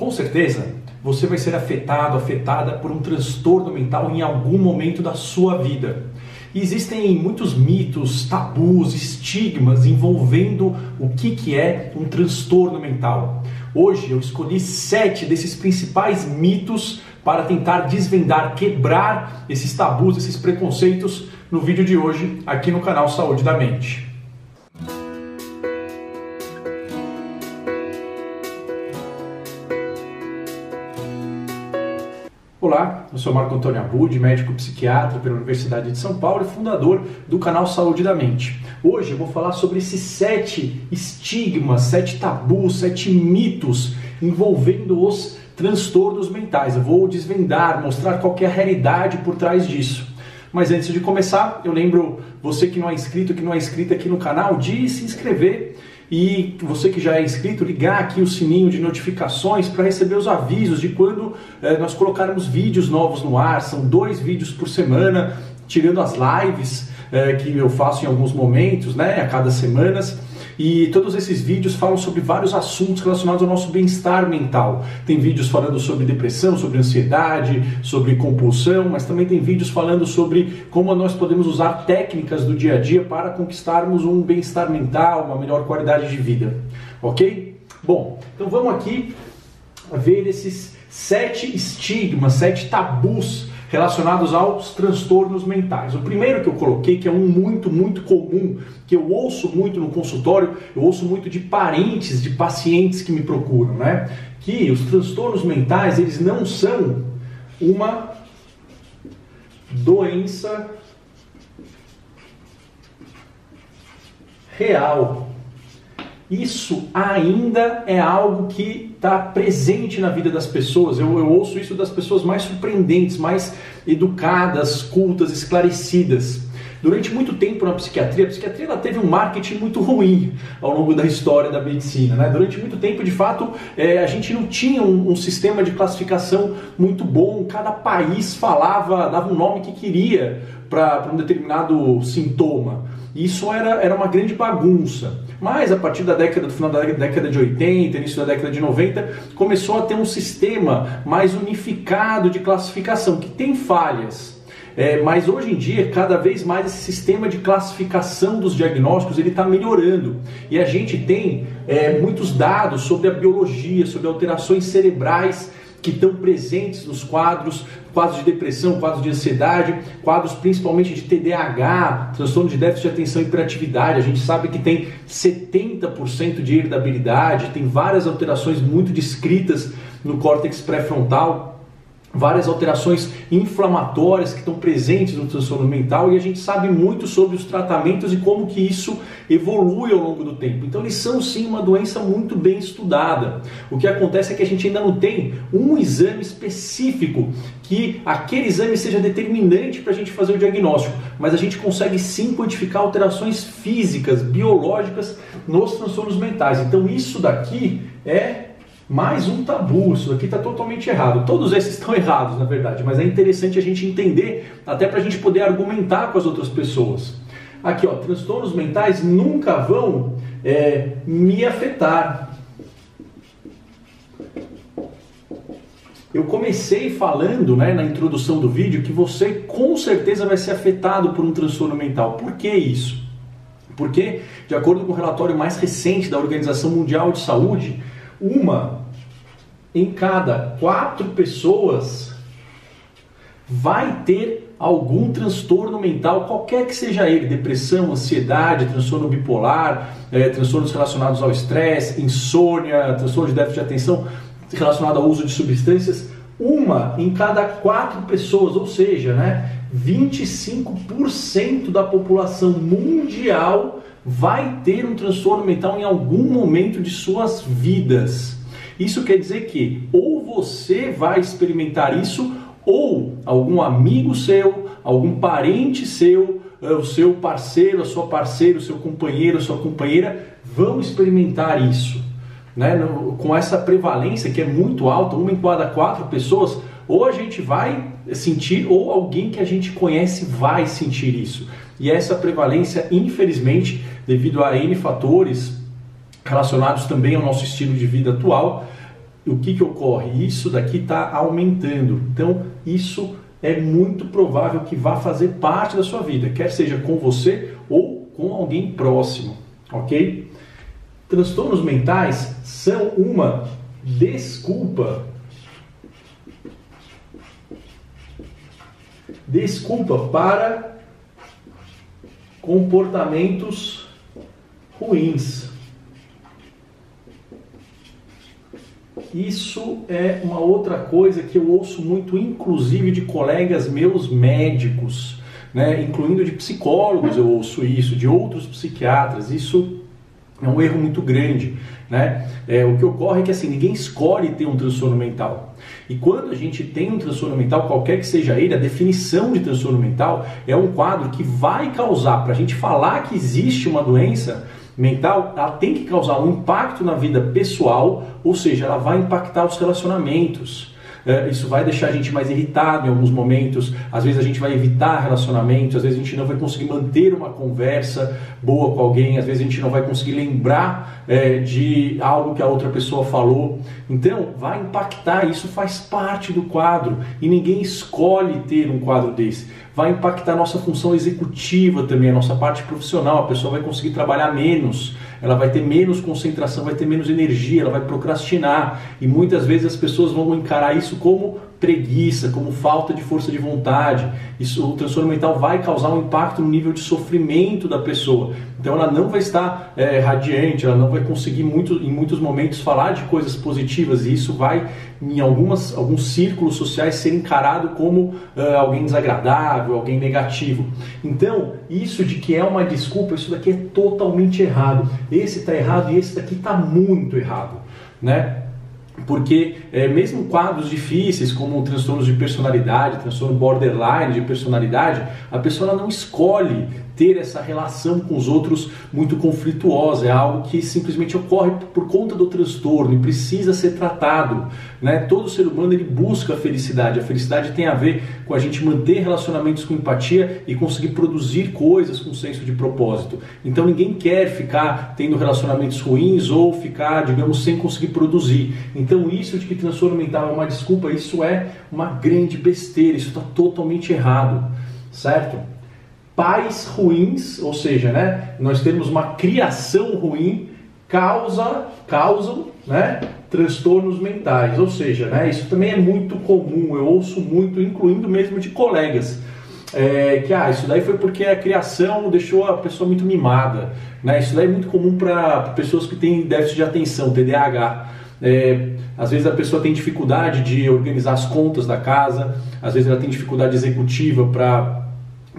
Com certeza, você vai ser afetado, afetada por um transtorno mental em algum momento da sua vida. E existem muitos mitos, tabus, estigmas envolvendo o que, que é um transtorno mental. Hoje eu escolhi sete desses principais mitos para tentar desvendar, quebrar esses tabus, esses preconceitos no vídeo de hoje aqui no canal Saúde da Mente. Olá, eu sou Marco Antônio Abud, médico psiquiatra pela Universidade de São Paulo e fundador do canal Saúde da Mente. Hoje eu vou falar sobre esses sete estigmas, sete tabus, sete mitos envolvendo os transtornos mentais. Eu vou desvendar, mostrar qual é a realidade por trás disso. Mas antes de começar, eu lembro você que não é inscrito, que não é inscrito aqui no canal, de se inscrever e você que já é inscrito, ligar aqui o sininho de notificações para receber os avisos de quando eh, nós colocarmos vídeos novos no ar. São dois vídeos por semana, tirando as lives eh, que eu faço em alguns momentos, né, a cada semanas. E todos esses vídeos falam sobre vários assuntos relacionados ao nosso bem-estar mental. Tem vídeos falando sobre depressão, sobre ansiedade, sobre compulsão, mas também tem vídeos falando sobre como nós podemos usar técnicas do dia a dia para conquistarmos um bem-estar mental, uma melhor qualidade de vida. Ok? Bom, então vamos aqui ver esses sete estigmas, sete tabus relacionados aos transtornos mentais. O primeiro que eu coloquei, que é um muito, muito comum, que eu ouço muito no consultório, eu ouço muito de parentes de pacientes que me procuram, né? Que os transtornos mentais, eles não são uma doença real. Isso ainda é algo que está presente na vida das pessoas. Eu, eu, ouço isso das pessoas mais surpreendentes, mais educadas, cultas, esclarecidas. Durante muito tempo na psiquiatria, a psiquiatria ela teve um marketing muito ruim ao longo da história da medicina. Né? Durante muito tempo, de fato, é, a gente não tinha um, um, sistema de classificação muito bom. Cada país falava, dava um nome que queria para um determinado sintoma. Isso era, era uma grande bagunça. Mas a partir da década, do final da década de 80, início da década de 90, começou a ter um sistema mais unificado de classificação, que tem falhas. É, mas hoje em dia, cada vez mais esse sistema de classificação dos diagnósticos ele está melhorando e a gente tem é, muitos dados sobre a biologia, sobre alterações cerebrais que estão presentes nos quadros, quadros de depressão, quadros de ansiedade, quadros principalmente de TDAH, transtorno de déficit de atenção e hiperatividade. A gente sabe que tem 70% de heredabilidade, tem várias alterações muito descritas no córtex pré-frontal várias alterações inflamatórias que estão presentes no transtorno mental e a gente sabe muito sobre os tratamentos e como que isso evolui ao longo do tempo. Então eles são sim uma doença muito bem estudada. O que acontece é que a gente ainda não tem um exame específico que aquele exame seja determinante para a gente fazer o diagnóstico, mas a gente consegue sim quantificar alterações físicas, biológicas nos transtornos mentais. Então isso daqui é mais um tabu, isso aqui está totalmente errado. Todos esses estão errados, na verdade, mas é interessante a gente entender, até para a gente poder argumentar com as outras pessoas. Aqui, ó, transtornos mentais nunca vão é, me afetar. Eu comecei falando né, na introdução do vídeo que você com certeza vai ser afetado por um transtorno mental. Por que isso? Porque, de acordo com o relatório mais recente da Organização Mundial de Saúde, uma em cada quatro pessoas vai ter algum transtorno mental, qualquer que seja ele, depressão, ansiedade, transtorno bipolar, é, transtornos relacionados ao estresse, insônia, transtorno de déficit de atenção relacionado ao uso de substâncias, uma em cada quatro pessoas, ou seja, né, 25% da população mundial vai ter um transtorno mental em algum momento de suas vidas. Isso quer dizer que ou você vai experimentar isso, ou algum amigo seu, algum parente seu, eh, o seu parceiro, a sua parceira, o seu companheiro, a sua companheira vão experimentar isso. Né? Com essa prevalência que é muito alta, uma em cada quatro pessoas, ou a gente vai sentir, ou alguém que a gente conhece vai sentir isso. E essa prevalência, infelizmente, devido a N fatores, relacionados também ao nosso estilo de vida atual, o que, que ocorre? Isso daqui está aumentando. Então, isso é muito provável que vá fazer parte da sua vida, quer seja com você ou com alguém próximo, ok? Transtornos mentais são uma desculpa. Desculpa para comportamentos ruins. Isso é uma outra coisa que eu ouço muito, inclusive de colegas meus médicos, né? incluindo de psicólogos, eu ouço isso, de outros psiquiatras. Isso é um erro muito grande. Né? É, o que ocorre é que assim, ninguém escolhe ter um transtorno mental. E quando a gente tem um transtorno mental, qualquer que seja ele, a definição de transtorno mental é um quadro que vai causar, para a gente falar que existe uma doença, mental, ela tem que causar um impacto na vida pessoal, ou seja, ela vai impactar os relacionamentos. É, isso vai deixar a gente mais irritado em alguns momentos, às vezes a gente vai evitar relacionamentos, às vezes a gente não vai conseguir manter uma conversa boa com alguém, às vezes a gente não vai conseguir lembrar é, de algo que a outra pessoa falou. Então, vai impactar, isso faz parte do quadro e ninguém escolhe ter um quadro desse vai impactar a nossa função executiva também, a nossa parte profissional. A pessoa vai conseguir trabalhar menos, ela vai ter menos concentração, vai ter menos energia, ela vai procrastinar. E muitas vezes as pessoas vão encarar isso como preguiça, como falta de força de vontade. Isso, o transtorno mental vai causar um impacto no nível de sofrimento da pessoa. Então ela não vai estar é, radiante, ela não vai conseguir muito, em muitos momentos falar de coisas positivas e isso vai, em algumas, alguns círculos sociais, ser encarado como uh, alguém desagradável, alguém negativo. Então, isso de que é uma desculpa, isso daqui é totalmente errado. Esse está errado e esse daqui está muito errado. Né? porque é, mesmo quadros difíceis como transtornos de personalidade, transtorno borderline de personalidade, a pessoa não escolhe ter essa relação com os outros muito conflituosa, é algo que simplesmente ocorre por conta do transtorno e precisa ser tratado. Né? Todo ser humano ele busca a felicidade, a felicidade tem a ver com a gente manter relacionamentos com empatia e conseguir produzir coisas com senso de propósito. Então ninguém quer ficar tendo relacionamentos ruins ou ficar, digamos, sem conseguir produzir. Então isso de que transtorno mental é uma desculpa, isso é uma grande besteira, isso está totalmente errado, certo? Pais ruins, ou seja, né, nós temos uma criação ruim, causa, causam né, transtornos mentais. Ou seja, né, isso também é muito comum, eu ouço muito, incluindo mesmo de colegas. É, que ah, isso daí foi porque a criação deixou a pessoa muito mimada. Né? Isso daí é muito comum para pessoas que têm déficit de atenção, TDAH. É, às vezes a pessoa tem dificuldade de organizar as contas da casa, às vezes ela tem dificuldade executiva para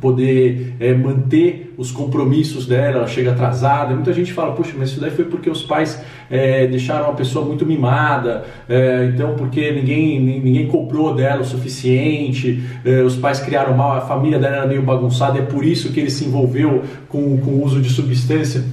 poder é, manter os compromissos dela, ela chega atrasada. Muita gente fala, puxa, mas isso daí foi porque os pais é, deixaram uma pessoa muito mimada, é, então porque ninguém, ninguém cobrou dela o suficiente, os pais criaram mal, a família dela era meio bagunçada, é por isso que ele se envolveu com, com o uso de substância.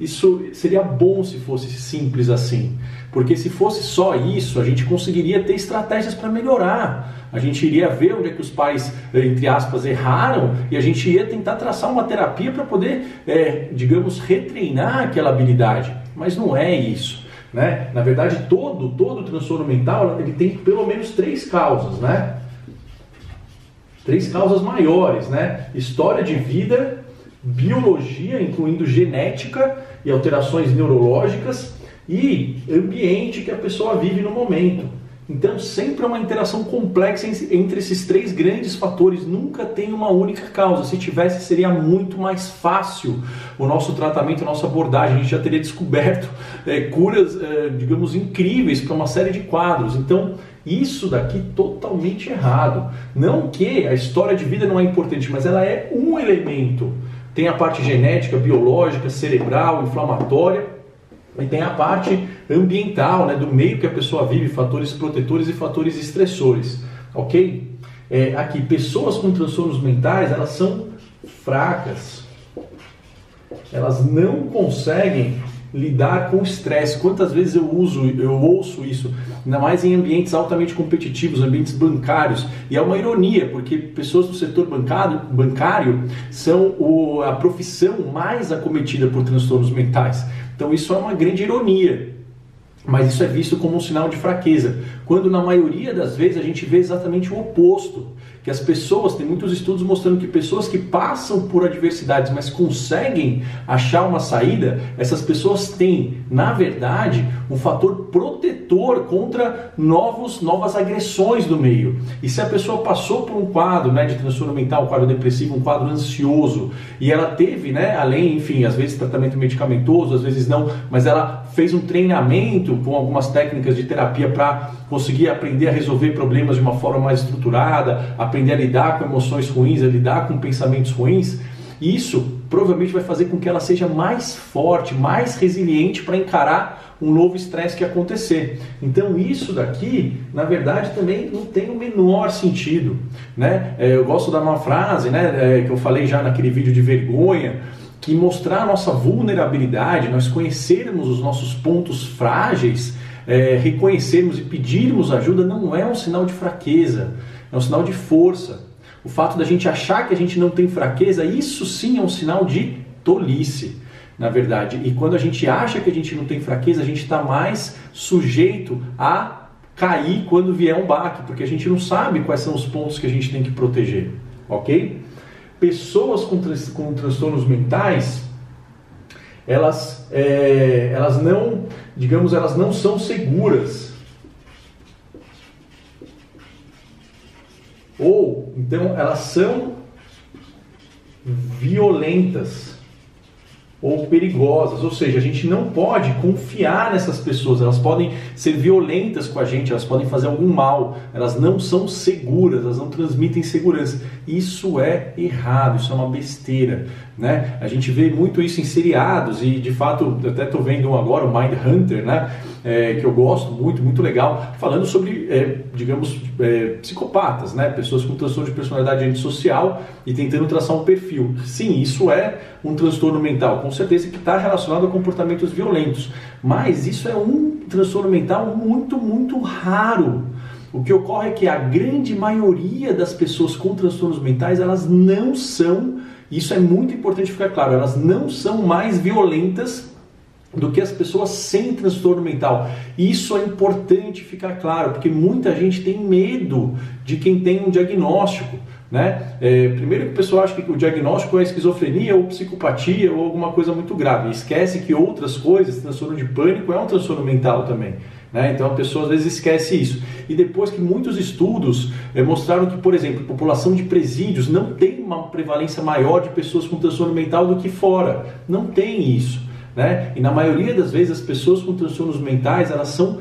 Isso seria bom se fosse simples assim, porque se fosse só isso, a gente conseguiria ter estratégias para melhorar a gente iria ver onde é que os pais, entre aspas, erraram e a gente ia tentar traçar uma terapia para poder, é, digamos, retreinar aquela habilidade. Mas não é isso. Né? Na verdade, todo, todo transtorno mental ele tem pelo menos três causas, né? Três causas maiores, né? História de vida, biologia, incluindo genética e alterações neurológicas, e ambiente que a pessoa vive no momento. Então, sempre é uma interação complexa entre esses três grandes fatores, nunca tem uma única causa. Se tivesse, seria muito mais fácil o nosso tratamento, a nossa abordagem. A gente já teria descoberto é, curas, é, digamos, incríveis para uma série de quadros. Então, isso daqui totalmente errado. Não que a história de vida não é importante, mas ela é um elemento. Tem a parte genética, biológica, cerebral, inflamatória e tem a parte ambiental, né, do meio que a pessoa vive, fatores protetores e fatores estressores, ok? É, aqui, pessoas com transtornos mentais, elas são fracas, elas não conseguem lidar com o estresse. Quantas vezes eu uso, eu ouço isso, ainda mais em ambientes altamente competitivos, ambientes bancários, e é uma ironia, porque pessoas do setor bancário, bancário são o, a profissão mais acometida por transtornos mentais. Então isso é uma grande ironia. mas isso é visto como um sinal de fraqueza, quando na maioria das vezes a gente vê exatamente o oposto que as pessoas, tem muitos estudos mostrando que pessoas que passam por adversidades, mas conseguem achar uma saída, essas pessoas têm, na verdade, um fator protetor contra novos, novas agressões do meio. E se a pessoa passou por um quadro né, de transtorno mental, um quadro depressivo, um quadro ansioso, e ela teve, né, além, enfim, às vezes tratamento medicamentoso, às vezes não, mas ela fez um treinamento com algumas técnicas de terapia para conseguir aprender a resolver problemas de uma forma mais estruturada, aprender a lidar com emoções ruins, a lidar com pensamentos ruins, isso provavelmente vai fazer com que ela seja mais forte, mais resiliente para encarar um novo estresse que acontecer. Então isso daqui, na verdade, também não tem o menor sentido, né? É, eu gosto de dar uma frase, né, é, que eu falei já naquele vídeo de vergonha, que mostrar a nossa vulnerabilidade, nós conhecermos os nossos pontos frágeis, é, reconhecermos e pedirmos ajuda não é um sinal de fraqueza, é um sinal de força. O fato da gente achar que a gente não tem fraqueza, isso sim é um sinal de tolice, na verdade. E quando a gente acha que a gente não tem fraqueza, a gente está mais sujeito a cair quando vier um baque, porque a gente não sabe quais são os pontos que a gente tem que proteger, ok? Pessoas com, com transtornos mentais, elas, é, elas não, digamos, elas não são seguras Ou, então, elas são violentas ou perigosas, ou seja, a gente não pode confiar nessas pessoas, elas podem ser violentas com a gente, elas podem fazer algum mal, elas não são seguras, elas não transmitem segurança. Isso é errado, isso é uma besteira. Né? A gente vê muito isso em seriados e de fato, até estou vendo um agora, o Mind Hunter, né? É, que eu gosto muito, muito legal, falando sobre, é, digamos, é, psicopatas, né? pessoas com transtorno de personalidade antissocial e tentando traçar um perfil. Sim, isso é um transtorno mental, com certeza que está relacionado a comportamentos violentos, mas isso é um transtorno mental muito, muito raro. O que ocorre é que a grande maioria das pessoas com transtornos mentais, elas não são isso é muito importante ficar claro, elas não são mais violentas do que as pessoas sem transtorno mental. Isso é importante ficar claro, porque muita gente tem medo de quem tem um diagnóstico. Né? É, primeiro que o pessoal acha que o diagnóstico é esquizofrenia ou psicopatia ou alguma coisa muito grave. Esquece que outras coisas, transtorno de pânico é um transtorno mental também. Né? Então a pessoa às vezes esquece isso. E depois que muitos estudos eh, mostraram que, por exemplo, população de presídios não tem uma prevalência maior de pessoas com transtorno mental do que fora. Não tem isso. Né? E na maioria das vezes as pessoas com transtornos mentais elas são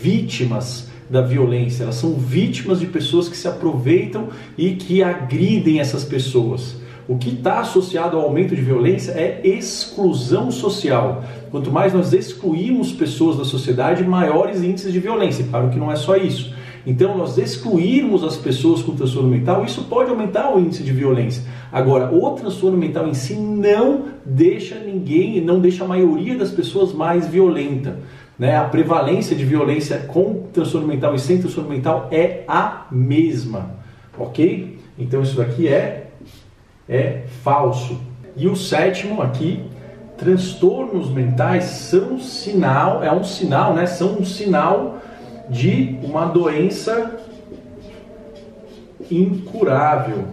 vítimas da violência, elas são vítimas de pessoas que se aproveitam e que agridem essas pessoas. O que está associado ao aumento de violência é exclusão social. Quanto mais nós excluímos pessoas da sociedade, maiores índices de violência. Claro que não é só isso. Então, nós excluirmos as pessoas com transtorno mental, isso pode aumentar o índice de violência. Agora, o transtorno mental em si não deixa ninguém, não deixa a maioria das pessoas mais violenta. Né? A prevalência de violência com transtorno mental e sem transtorno mental é a mesma, ok? Então, isso daqui é é falso. E o sétimo aqui, transtornos mentais são sinal, é um sinal, né? São um sinal de uma doença incurável.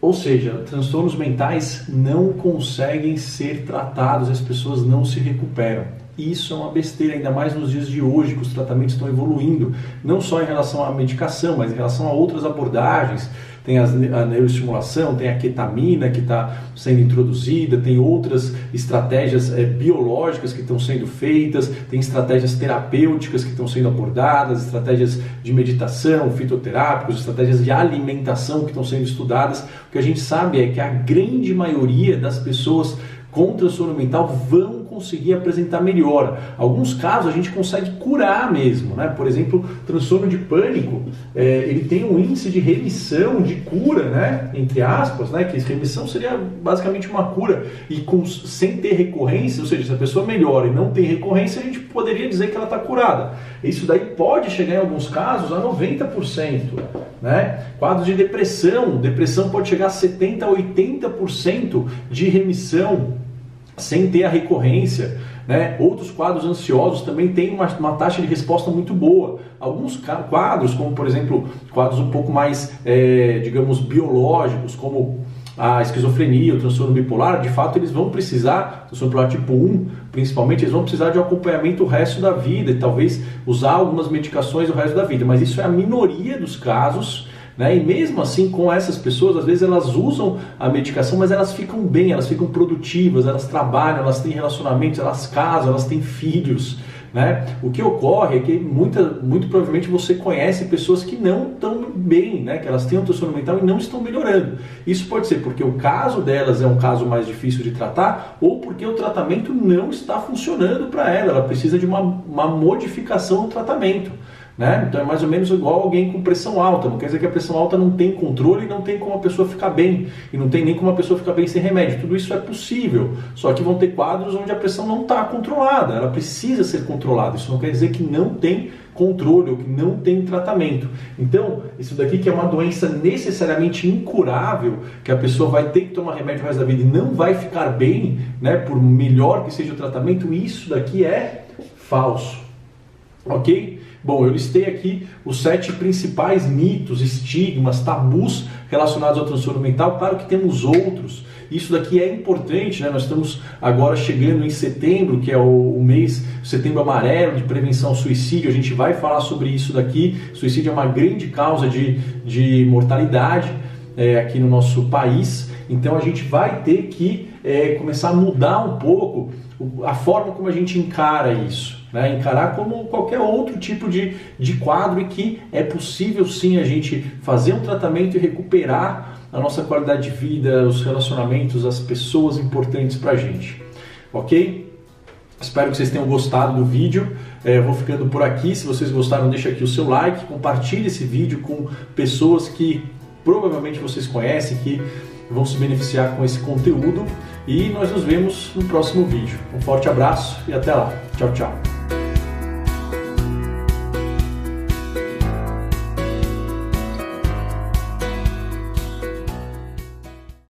Ou seja, transtornos mentais não conseguem ser tratados, as pessoas não se recuperam. Isso é uma besteira, ainda mais nos dias de hoje, que os tratamentos estão evoluindo, não só em relação à medicação, mas em relação a outras abordagens. Tem a neuroestimulação, tem a ketamina que está sendo introduzida, tem outras estratégias é, biológicas que estão sendo feitas, tem estratégias terapêuticas que estão sendo abordadas, estratégias de meditação, fitoterápicos, estratégias de alimentação que estão sendo estudadas. O que a gente sabe é que a grande maioria das pessoas com transtorno mental vão conseguir apresentar melhora. Alguns casos a gente consegue curar mesmo, né? Por exemplo, transtorno de pânico, é, ele tem um índice de remissão, de cura, né? Entre aspas, né? Que remissão seria basicamente uma cura e com, sem ter recorrência, ou seja, se a pessoa melhora e não tem recorrência, a gente poderia dizer que ela está curada. Isso daí pode chegar em alguns casos a 90%, né? Quadros de depressão, depressão pode chegar a 70, 80% de remissão sem ter a recorrência. Né? Outros quadros ansiosos também têm uma, uma, taxa de resposta muito boa. Alguns quadros, como por exemplo quadros um pouco mais, é, digamos, biológicos, como a esquizofrenia, o transtorno bipolar, de fato eles vão precisar, transtorno bipolar tipo 1, principalmente, eles vão precisar de um acompanhamento o resto da vida e talvez usar algumas medicações o resto da vida, mas isso é a minoria dos casos. Né? E mesmo assim, com essas pessoas, às vezes elas usam a medicação, mas elas ficam bem, elas ficam produtivas, elas trabalham, elas têm relacionamentos, elas casam, elas têm filhos. Né? O que ocorre é que muita, muito provavelmente você conhece pessoas que não estão bem, né? que elas têm um transtorno mental e não estão melhorando. Isso pode ser porque o caso delas é um caso mais difícil de tratar ou porque o tratamento não está funcionando para ela, ela precisa de uma, uma modificação no tratamento. Né? Então é mais ou menos igual alguém com pressão alta. Não quer dizer que a pressão alta não tem controle e não tem como a pessoa ficar bem. E não tem nem como a pessoa ficar bem sem remédio. Tudo isso é possível. Só que vão ter quadros onde a pressão não está controlada. Ela precisa ser controlada. Isso não quer dizer que não tem controle ou que não tem tratamento. Então, isso daqui que é uma doença necessariamente incurável, que a pessoa vai ter que tomar remédio o resto da vida e não vai ficar bem, né, por melhor que seja o tratamento, isso daqui é falso. OK? Bom, eu listei aqui os sete principais mitos, estigmas, tabus relacionados ao transtorno mental. Claro que temos outros. Isso daqui é importante, né? Nós estamos agora chegando em setembro, que é o, mês setembro amarelo de prevenção ao suicídio. A gente vai falar sobre isso daqui. Suicídio é uma grande causa de, de mortalidade é, aqui no nosso país. Então a gente vai ter que é, começar a mudar um pouco a forma como a gente encara isso. Né? Encarar como qualquer outro tipo de, de quadro e que é possível sim a gente fazer um tratamento e recuperar a nossa qualidade de vida, os relacionamentos, as pessoas importantes para a gente. Ok? Espero que vocês tenham gostado do vídeo. É, vou ficando por aqui. Se vocês gostaram, deixa aqui o seu like, compartilhe esse vídeo com pessoas que provavelmente vocês conhecem, que vão se beneficiar com esse conteúdo. E nós nos vemos no próximo vídeo. Um forte abraço e até lá. Tchau, tchau.